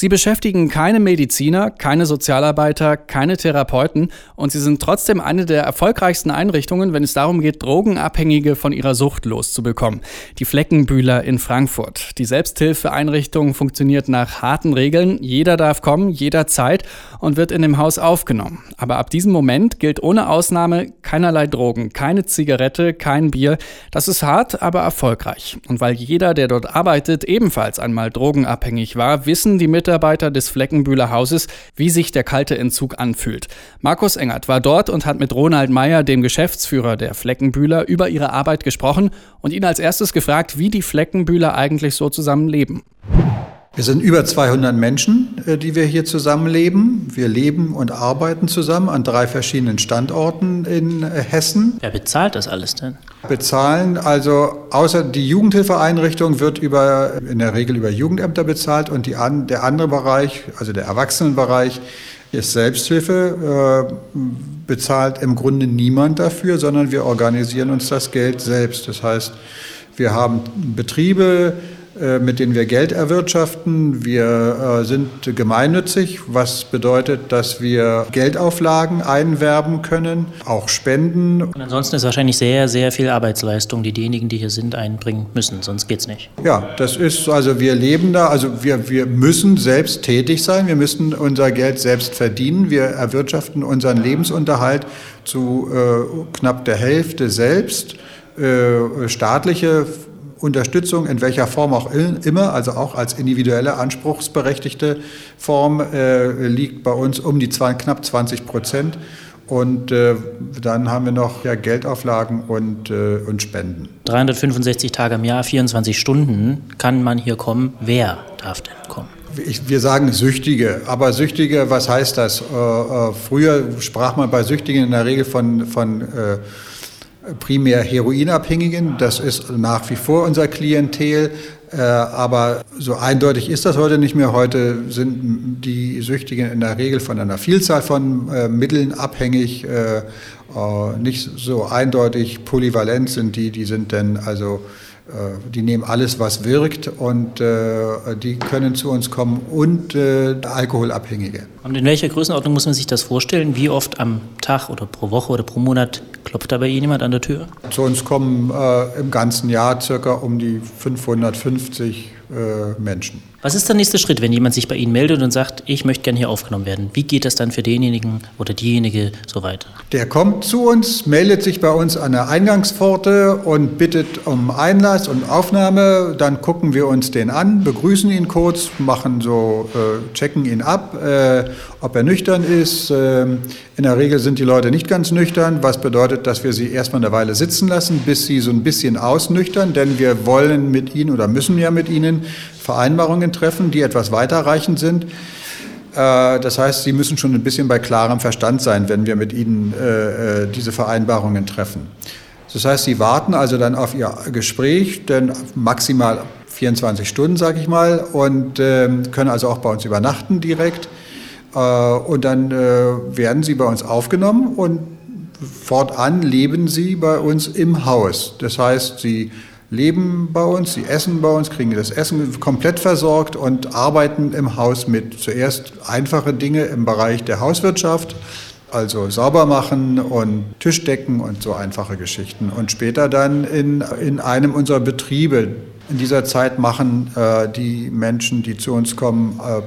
Sie beschäftigen keine Mediziner, keine Sozialarbeiter, keine Therapeuten und sie sind trotzdem eine der erfolgreichsten Einrichtungen, wenn es darum geht, Drogenabhängige von ihrer Sucht loszubekommen. Die Fleckenbühler in Frankfurt. Die Selbsthilfeeinrichtung funktioniert nach harten Regeln. Jeder darf kommen, jederzeit und wird in dem Haus aufgenommen. Aber ab diesem Moment gilt ohne Ausnahme keinerlei Drogen, keine Zigarette, kein Bier. Das ist hart, aber erfolgreich. Und weil jeder, der dort arbeitet, ebenfalls einmal drogenabhängig war, wissen die Mitarbeiter, Mitarbeiter des Fleckenbühler Hauses, wie sich der kalte Entzug anfühlt. Markus Engert war dort und hat mit Ronald Meyer, dem Geschäftsführer der Fleckenbühler, über ihre Arbeit gesprochen und ihn als erstes gefragt, wie die Fleckenbühler eigentlich so zusammen leben. Wir sind über 200 Menschen, äh, die wir hier zusammenleben. Wir leben und arbeiten zusammen an drei verschiedenen Standorten in äh, Hessen. Wer bezahlt das alles denn? Bezahlen, also außer die Jugendhilfeeinrichtung wird über, in der Regel über Jugendämter bezahlt und die, der andere Bereich, also der Erwachsenenbereich, ist Selbsthilfe, äh, bezahlt im Grunde niemand dafür, sondern wir organisieren uns das Geld selbst. Das heißt, wir haben Betriebe, mit denen wir Geld erwirtschaften. Wir äh, sind gemeinnützig, was bedeutet, dass wir Geldauflagen einwerben können, auch Spenden. Und ansonsten ist wahrscheinlich sehr, sehr viel Arbeitsleistung, die diejenigen, die hier sind, einbringen müssen, sonst geht es nicht. Ja, das ist, also wir leben da, also wir, wir müssen selbst tätig sein, wir müssen unser Geld selbst verdienen, wir erwirtschaften unseren Lebensunterhalt zu äh, knapp der Hälfte selbst. Äh, staatliche Unterstützung in welcher Form auch immer, also auch als individuelle anspruchsberechtigte Form, äh, liegt bei uns um die zwei, knapp 20 Prozent. Und äh, dann haben wir noch ja, Geldauflagen und, äh, und Spenden. 365 Tage im Jahr, 24 Stunden kann man hier kommen. Wer darf denn kommen? Ich, wir sagen Süchtige, aber Süchtige, was heißt das? Äh, äh, früher sprach man bei Süchtigen in der Regel von, von äh, primär Heroinabhängigen. Das ist nach wie vor unser Klientel. Äh, aber so eindeutig ist das heute nicht mehr. Heute sind die Süchtigen in der Regel von einer Vielzahl von äh, Mitteln abhängig. Äh, nicht so eindeutig polyvalent sind die. Die sind dann also die nehmen alles, was wirkt und äh, die können zu uns kommen und äh, Alkoholabhängige. Und in welcher Größenordnung muss man sich das vorstellen? Wie oft am Tag oder pro Woche oder pro Monat Klopft da bei Ihnen jemand an der Tür? Zu uns kommen äh, im ganzen Jahr circa um die 550 äh, Menschen. Was ist der nächste Schritt, wenn jemand sich bei Ihnen meldet und sagt, ich möchte gerne hier aufgenommen werden? Wie geht das dann für denjenigen oder diejenige so weiter? Der kommt zu uns, meldet sich bei uns an der Eingangspforte und bittet um Einlass und Aufnahme. Dann gucken wir uns den an, begrüßen ihn kurz, machen so, äh, checken ihn ab, äh, ob er nüchtern ist. Äh, in der Regel sind die Leute nicht ganz nüchtern, was bedeutet, dass wir sie erstmal eine Weile sitzen lassen, bis sie so ein bisschen ausnüchtern, denn wir wollen mit ihnen oder müssen ja mit ihnen Vereinbarungen treffen, die etwas weiterreichend sind. Äh, das heißt, Sie müssen schon ein bisschen bei klarem Verstand sein, wenn wir mit Ihnen äh, äh, diese Vereinbarungen treffen. Das heißt, Sie warten also dann auf Ihr Gespräch, denn maximal 24 Stunden, sage ich mal, und ähm, können also auch bei uns übernachten direkt. Und dann werden Sie bei uns aufgenommen und fortan leben Sie bei uns im Haus. Das heißt, Sie leben bei uns, sie essen bei uns, kriegen das Essen komplett versorgt und arbeiten im Haus mit zuerst einfache Dinge im Bereich der Hauswirtschaft, also sauber machen und Tischdecken und so einfache Geschichten. Und später dann in, in einem unserer Betriebe. In dieser Zeit machen äh, die Menschen, die zu uns kommen, äh,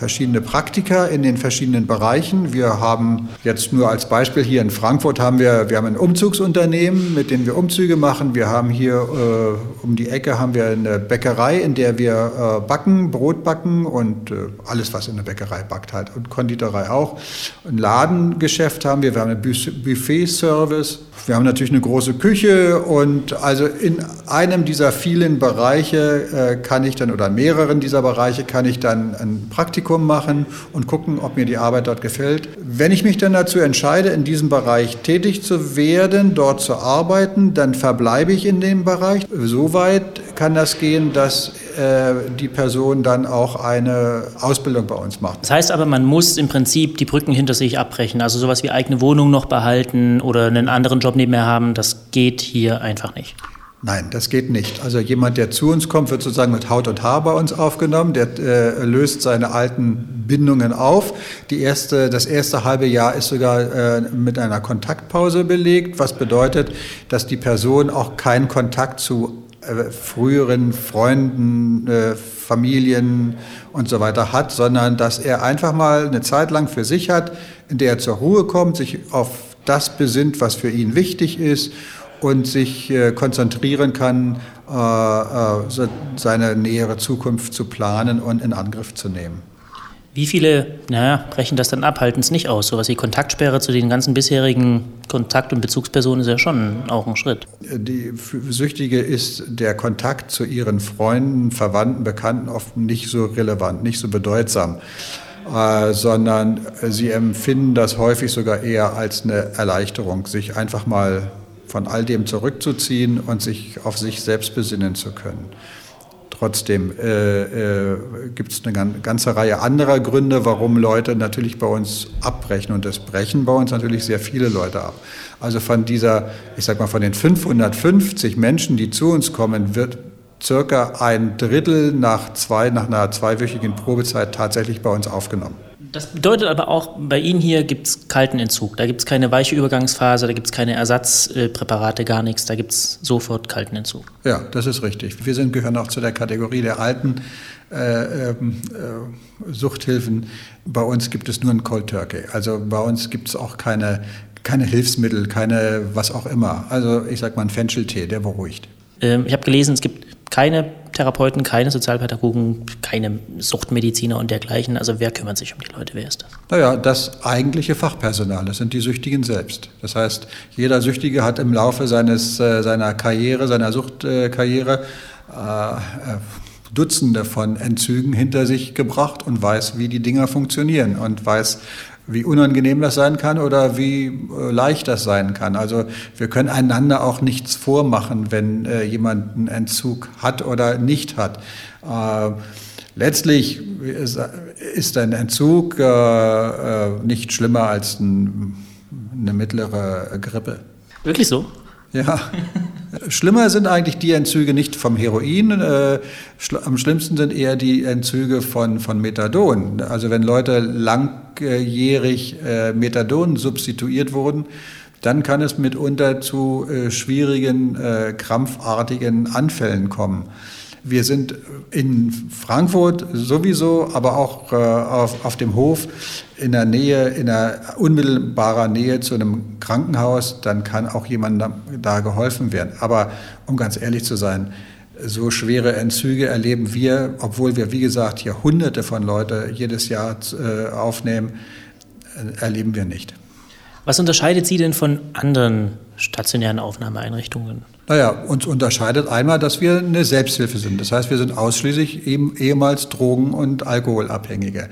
verschiedene Praktika in den verschiedenen Bereichen. Wir haben jetzt nur als Beispiel hier in Frankfurt haben wir, wir haben ein Umzugsunternehmen, mit dem wir Umzüge machen. Wir haben hier äh, um die Ecke haben wir eine Bäckerei, in der wir äh, backen, Brot backen und äh, alles, was in der Bäckerei backt halt und Konditorei auch. Ein Ladengeschäft haben wir, wir haben einen Buffet-Service. Wir haben natürlich eine große Küche und also in einem dieser vielen Bereiche äh, kann ich dann oder mehreren dieser Bereiche kann ich dann ein Praktikum Praktikum machen und gucken, ob mir die Arbeit dort gefällt. Wenn ich mich dann dazu entscheide, in diesem Bereich tätig zu werden, dort zu arbeiten, dann verbleibe ich in dem Bereich. Soweit kann das gehen, dass äh, die Person dann auch eine Ausbildung bei uns macht. Das heißt aber, man muss im Prinzip die Brücken hinter sich abbrechen, also sowas wie eigene Wohnung noch behalten oder einen anderen Job nebenher haben, das geht hier einfach nicht. Nein, das geht nicht. Also jemand, der zu uns kommt, wird sozusagen mit Haut und Haar bei uns aufgenommen. Der äh, löst seine alten Bindungen auf. Die erste, das erste halbe Jahr ist sogar äh, mit einer Kontaktpause belegt, was bedeutet, dass die Person auch keinen Kontakt zu äh, früheren Freunden, äh, Familien und so weiter hat, sondern dass er einfach mal eine Zeit lang für sich hat, in der er zur Ruhe kommt, sich auf das besinnt, was für ihn wichtig ist und sich äh, konzentrieren kann, äh, äh, seine nähere Zukunft zu planen und in Angriff zu nehmen. Wie viele, naja, brechen das dann ab, halten es nicht aus? Sowas wie Kontaktsperre zu den ganzen bisherigen Kontakt- und Bezugspersonen ist ja schon auch ein Schritt. Die Süchtige ist der Kontakt zu ihren Freunden, Verwandten, Bekannten oft nicht so relevant, nicht so bedeutsam. Äh, sondern sie empfinden das häufig sogar eher als eine Erleichterung, sich einfach mal von all dem zurückzuziehen und sich auf sich selbst besinnen zu können. Trotzdem äh, äh, gibt es eine ganze Reihe anderer Gründe, warum Leute natürlich bei uns abbrechen. Und es brechen bei uns natürlich sehr viele Leute ab. Also von dieser, ich sag mal, von den 550 Menschen, die zu uns kommen, wird circa ein Drittel nach, zwei, nach einer zweiwöchigen Probezeit tatsächlich bei uns aufgenommen. Das bedeutet aber auch, bei Ihnen hier gibt es kalten Entzug. Da gibt es keine weiche Übergangsphase, da gibt es keine Ersatzpräparate, gar nichts. Da gibt es sofort kalten Entzug. Ja, das ist richtig. Wir sind, gehören auch zu der Kategorie der alten äh, ähm, äh, Suchthilfen. Bei uns gibt es nur ein Cold Turkey. Also bei uns gibt es auch keine, keine Hilfsmittel, keine was auch immer. Also ich sage mal ein Fencheltee, der beruhigt. Ähm, ich habe gelesen, es gibt keine Therapeuten, keine Sozialpädagogen, keine Suchtmediziner und dergleichen. Also wer kümmert sich um die Leute? Wer ist das? Naja, das eigentliche Fachpersonal, das sind die Süchtigen selbst. Das heißt, jeder Süchtige hat im Laufe seines, äh, seiner Karriere, seiner Suchtkarriere äh, äh, Dutzende von Entzügen hinter sich gebracht und weiß, wie die Dinger funktionieren und weiß, wie unangenehm das sein kann oder wie äh, leicht das sein kann. Also wir können einander auch nichts vormachen, wenn äh, jemand einen Entzug hat oder nicht hat. Äh, letztlich ist, ein Entzug äh, äh, nicht schlimmer als ein, eine mittlere Grippe. Wirklich so? Ja. Schlimmer sind eigentlich die Entzüge nicht vom Heroin. Äh, am schlimmsten sind eher die Entzüge von, von Methadon. Also wenn Leute langjährig äh, Methadon substituiert wurden, dann kann es mitunter zu äh, schwierigen, äh, krampfartigen Anfällen kommen. Wir sind in Frankfurt sowieso, aber auch äh, auf, auf dem Hof in der Nähe, in der unmittelbarer Nähe zu einem Krankenhaus, dann kann auch jemandem da geholfen werden. Aber um ganz ehrlich zu sein, so schwere Entzüge erleben wir, obwohl wir, wie gesagt, hier Hunderte von Leuten jedes Jahr äh, aufnehmen, äh, erleben wir nicht. Was unterscheidet Sie denn von anderen stationären Aufnahmeeinrichtungen? Naja, uns unterscheidet einmal, dass wir eine Selbsthilfe sind. Das heißt, wir sind ausschließlich eben ehemals Drogen- und Alkoholabhängige.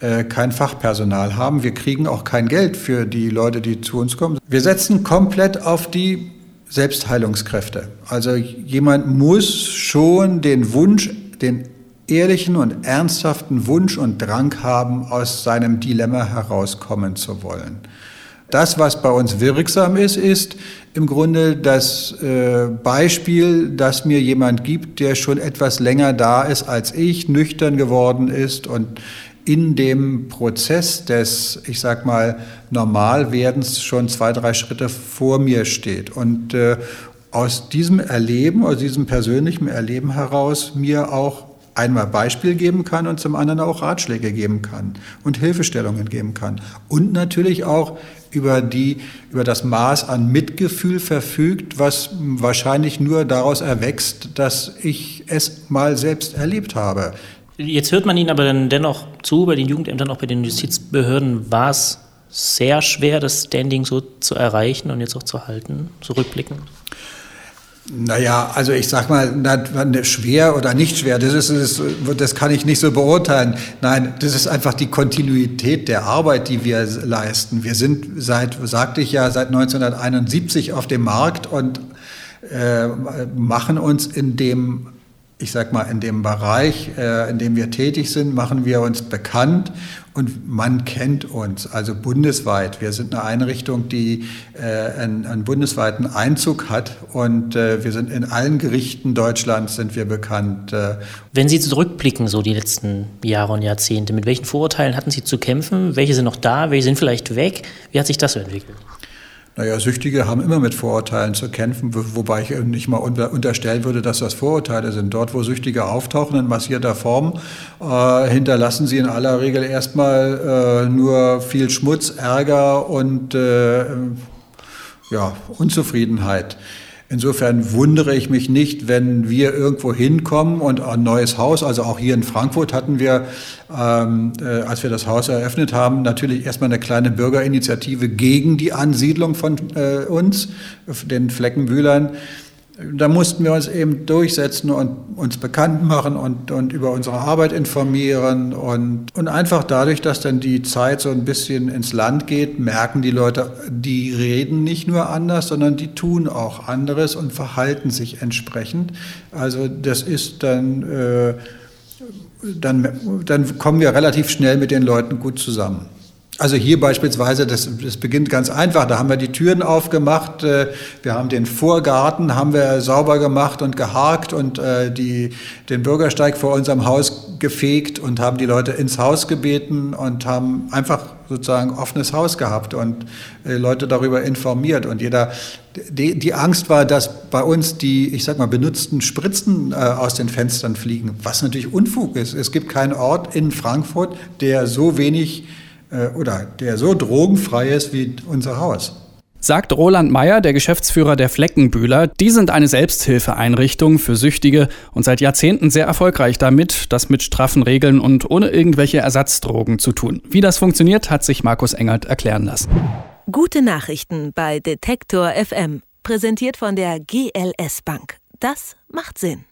Äh, kein Fachpersonal haben. Wir kriegen auch kein Geld für die Leute, die zu uns kommen. Wir setzen komplett auf die Selbstheilungskräfte. Also jemand muss schon den Wunsch, den ehrlichen und ernsthaften Wunsch und Drang haben, aus seinem Dilemma herauskommen zu wollen. Das, was bei uns wirksam ist, ist im Grunde das äh, Beispiel, dass mir jemand gibt, der schon etwas länger da ist als ich, nüchtern geworden ist und in dem Prozess des, ich sag mal, Normalwerdens schon zwei, drei Schritte vor mir steht. Und äh, aus diesem Erleben, aus diesem persönlichen Erleben heraus mir auch einmal Beispiel geben kann und zum anderen auch Ratschläge geben kann und Hilfestellungen geben kann. Und natürlich auch über, die, über das Maß an Mitgefühl verfügt, was wahrscheinlich nur daraus erwächst, dass ich es mal selbst erlebt habe. Jetzt hört man Ihnen aber dann dennoch zu, bei den Jugendämtern, auch bei den Justizbehörden, war es sehr schwer, das Standing so zu erreichen und jetzt auch zu halten, zurückblicken? Naja, also ich sag mal, schwer oder nicht schwer, das, ist, das, das kann ich nicht so beurteilen. Nein, das ist einfach die Kontinuität der Arbeit, die wir leisten. Wir sind seit, sagte ich ja, seit 1971 auf dem Markt und äh, machen uns in dem ich sag mal, in dem Bereich, äh, in dem wir tätig sind, machen wir uns bekannt und man kennt uns, also bundesweit. Wir sind eine Einrichtung, die äh, einen, bundesweiten Einzug hat und äh, wir sind in allen Gerichten Deutschlands sind wir bekannt. Wenn Sie zurückblicken, so die letzten Jahre und Jahrzehnte, mit welchen Vorurteilen hatten Sie zu kämpfen? Welche sind noch da? Welche sind vielleicht weg? Wie hat sich das so entwickelt? Naja, Süchtige haben immer mit Vorurteilen zu kämpfen, wobei ich nicht mal unterstellen würde, dass das Vorurteile sind. Dort, wo Süchtige auftauchen in massierter Form, äh, hinterlassen sie in aller Regel erstmal äh, nur viel Schmutz, Ärger und äh, ja, Unzufriedenheit. Insofern wundere ich mich nicht, wenn wir irgendwo hinkommen und ein neues Haus, also auch hier in Frankfurt hatten wir, ähm, äh, als wir das Haus eröffnet haben, natürlich erstmal eine kleine Bürgerinitiative gegen die Ansiedlung von äh, uns, den Fleckenbühlern da mussten wir uns eben durchsetzen und uns bekannt machen und, und über unsere Arbeit informieren. Und, und einfach dadurch, dass dann die Zeit so ein bisschen ins Land geht, merken die Leute, die reden nicht nur anders, sondern die tun auch anderes und verhalten sich entsprechend. Also das ist dann, äh, dann, dann kommen wir relativ schnell mit den Leuten gut zusammen. Also hier beispielsweise, das, das beginnt ganz einfach, da haben wir die Türen aufgemacht, äh, wir haben den Vorgarten, haben wir sauber gemacht und geharkt und äh, die, den Bürgersteig vor unserem Haus gefegt und haben die Leute ins Haus gebeten und haben einfach sozusagen offenes Haus gehabt und äh, Leute darüber informiert und jeder, die, die Angst war, dass bei uns die, ich sag mal, benutzten Spritzen aus den Fenstern fliegen, was natürlich Unfug ist. Es gibt keinen Ort in Frankfurt, der so wenig oder der so drogenfrei ist wie unser Haus. Sagt Roland Meyer, der Geschäftsführer der Fleckenbühler. Die sind eine Selbsthilfeeinrichtung für Süchtige und seit Jahrzehnten sehr erfolgreich damit, das mit straffen Regeln und ohne irgendwelche Ersatzdrogen zu tun. Wie das funktioniert, hat sich Markus Engert erklären lassen. Gute Nachrichten bei Detektor FM, präsentiert von der GLS Bank. Das macht Sinn.